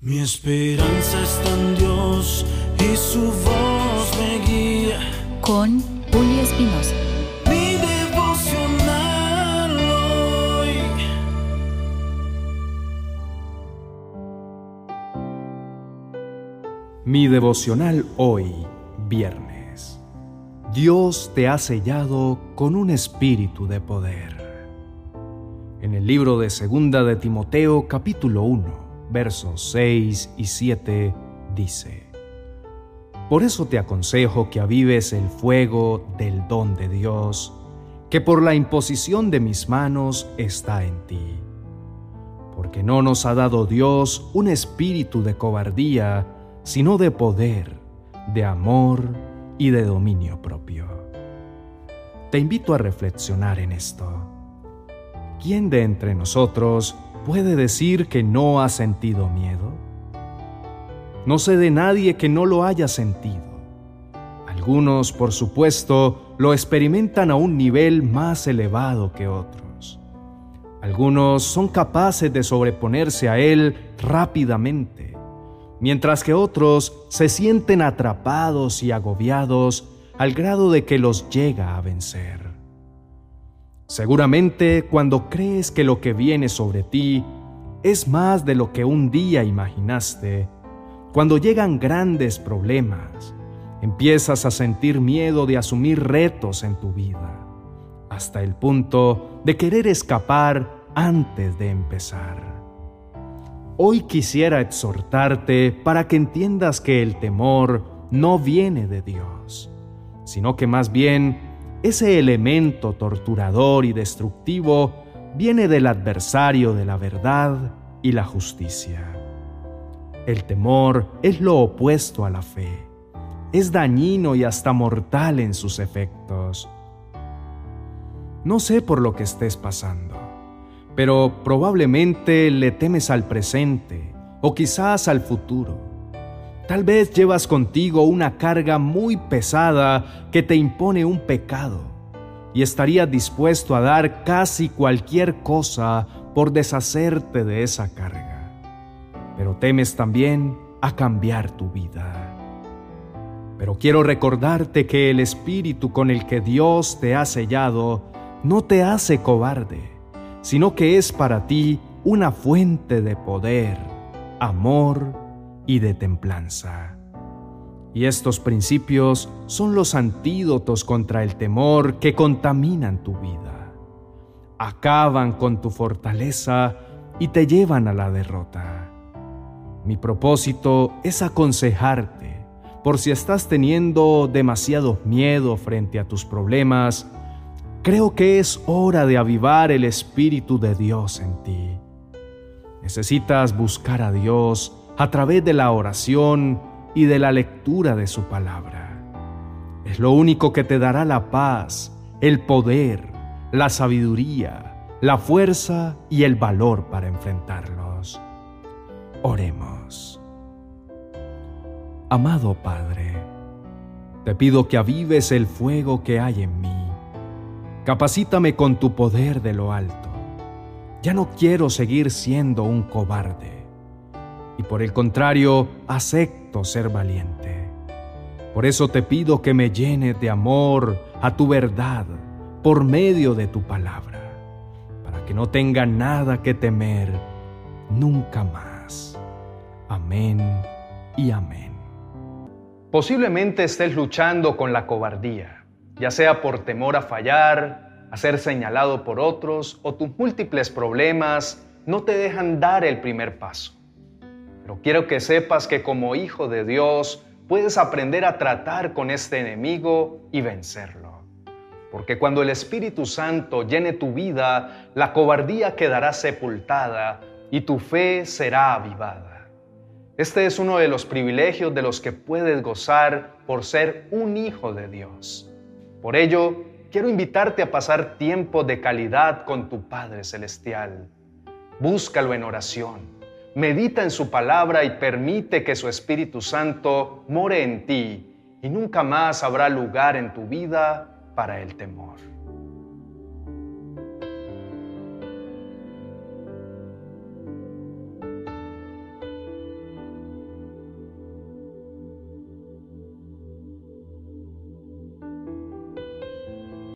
Mi esperanza está en Dios y su voz me guía. Con Julio Espinosa. Mi devocional hoy. Mi devocional hoy, viernes. Dios te ha sellado con un espíritu de poder. En el libro de Segunda de Timoteo, capítulo 1 versos 6 y 7 dice, Por eso te aconsejo que avives el fuego del don de Dios, que por la imposición de mis manos está en ti. Porque no nos ha dado Dios un espíritu de cobardía, sino de poder, de amor y de dominio propio. Te invito a reflexionar en esto. ¿Quién de entre nosotros puede decir que no ha sentido miedo? No sé de nadie que no lo haya sentido. Algunos, por supuesto, lo experimentan a un nivel más elevado que otros. Algunos son capaces de sobreponerse a él rápidamente, mientras que otros se sienten atrapados y agobiados al grado de que los llega a vencer. Seguramente cuando crees que lo que viene sobre ti es más de lo que un día imaginaste, cuando llegan grandes problemas, empiezas a sentir miedo de asumir retos en tu vida, hasta el punto de querer escapar antes de empezar. Hoy quisiera exhortarte para que entiendas que el temor no viene de Dios, sino que más bien ese elemento torturador y destructivo viene del adversario de la verdad y la justicia. El temor es lo opuesto a la fe. Es dañino y hasta mortal en sus efectos. No sé por lo que estés pasando, pero probablemente le temes al presente o quizás al futuro Tal vez llevas contigo una carga muy pesada que te impone un pecado y estarías dispuesto a dar casi cualquier cosa por deshacerte de esa carga. Pero temes también a cambiar tu vida. Pero quiero recordarte que el espíritu con el que Dios te ha sellado no te hace cobarde, sino que es para ti una fuente de poder, amor y de templanza. Y estos principios son los antídotos contra el temor que contaminan tu vida. Acaban con tu fortaleza y te llevan a la derrota. Mi propósito es aconsejarte por si estás teniendo demasiado miedo frente a tus problemas, creo que es hora de avivar el Espíritu de Dios en ti. Necesitas buscar a Dios a través de la oración y de la lectura de su palabra. Es lo único que te dará la paz, el poder, la sabiduría, la fuerza y el valor para enfrentarlos. Oremos. Amado Padre, te pido que avives el fuego que hay en mí. Capacítame con tu poder de lo alto. Ya no quiero seguir siendo un cobarde y por el contrario acepto ser valiente. Por eso te pido que me llenes de amor a tu verdad por medio de tu palabra, para que no tenga nada que temer nunca más. Amén y amén. Posiblemente estés luchando con la cobardía, ya sea por temor a fallar, a ser señalado por otros o tus múltiples problemas no te dejan dar el primer paso. Quiero que sepas que como hijo de Dios puedes aprender a tratar con este enemigo y vencerlo. Porque cuando el Espíritu Santo llene tu vida, la cobardía quedará sepultada y tu fe será avivada. Este es uno de los privilegios de los que puedes gozar por ser un hijo de Dios. Por ello, quiero invitarte a pasar tiempo de calidad con tu Padre Celestial. Búscalo en oración medita en su palabra y permite que su Espíritu Santo more en ti y nunca más habrá lugar en tu vida para el temor.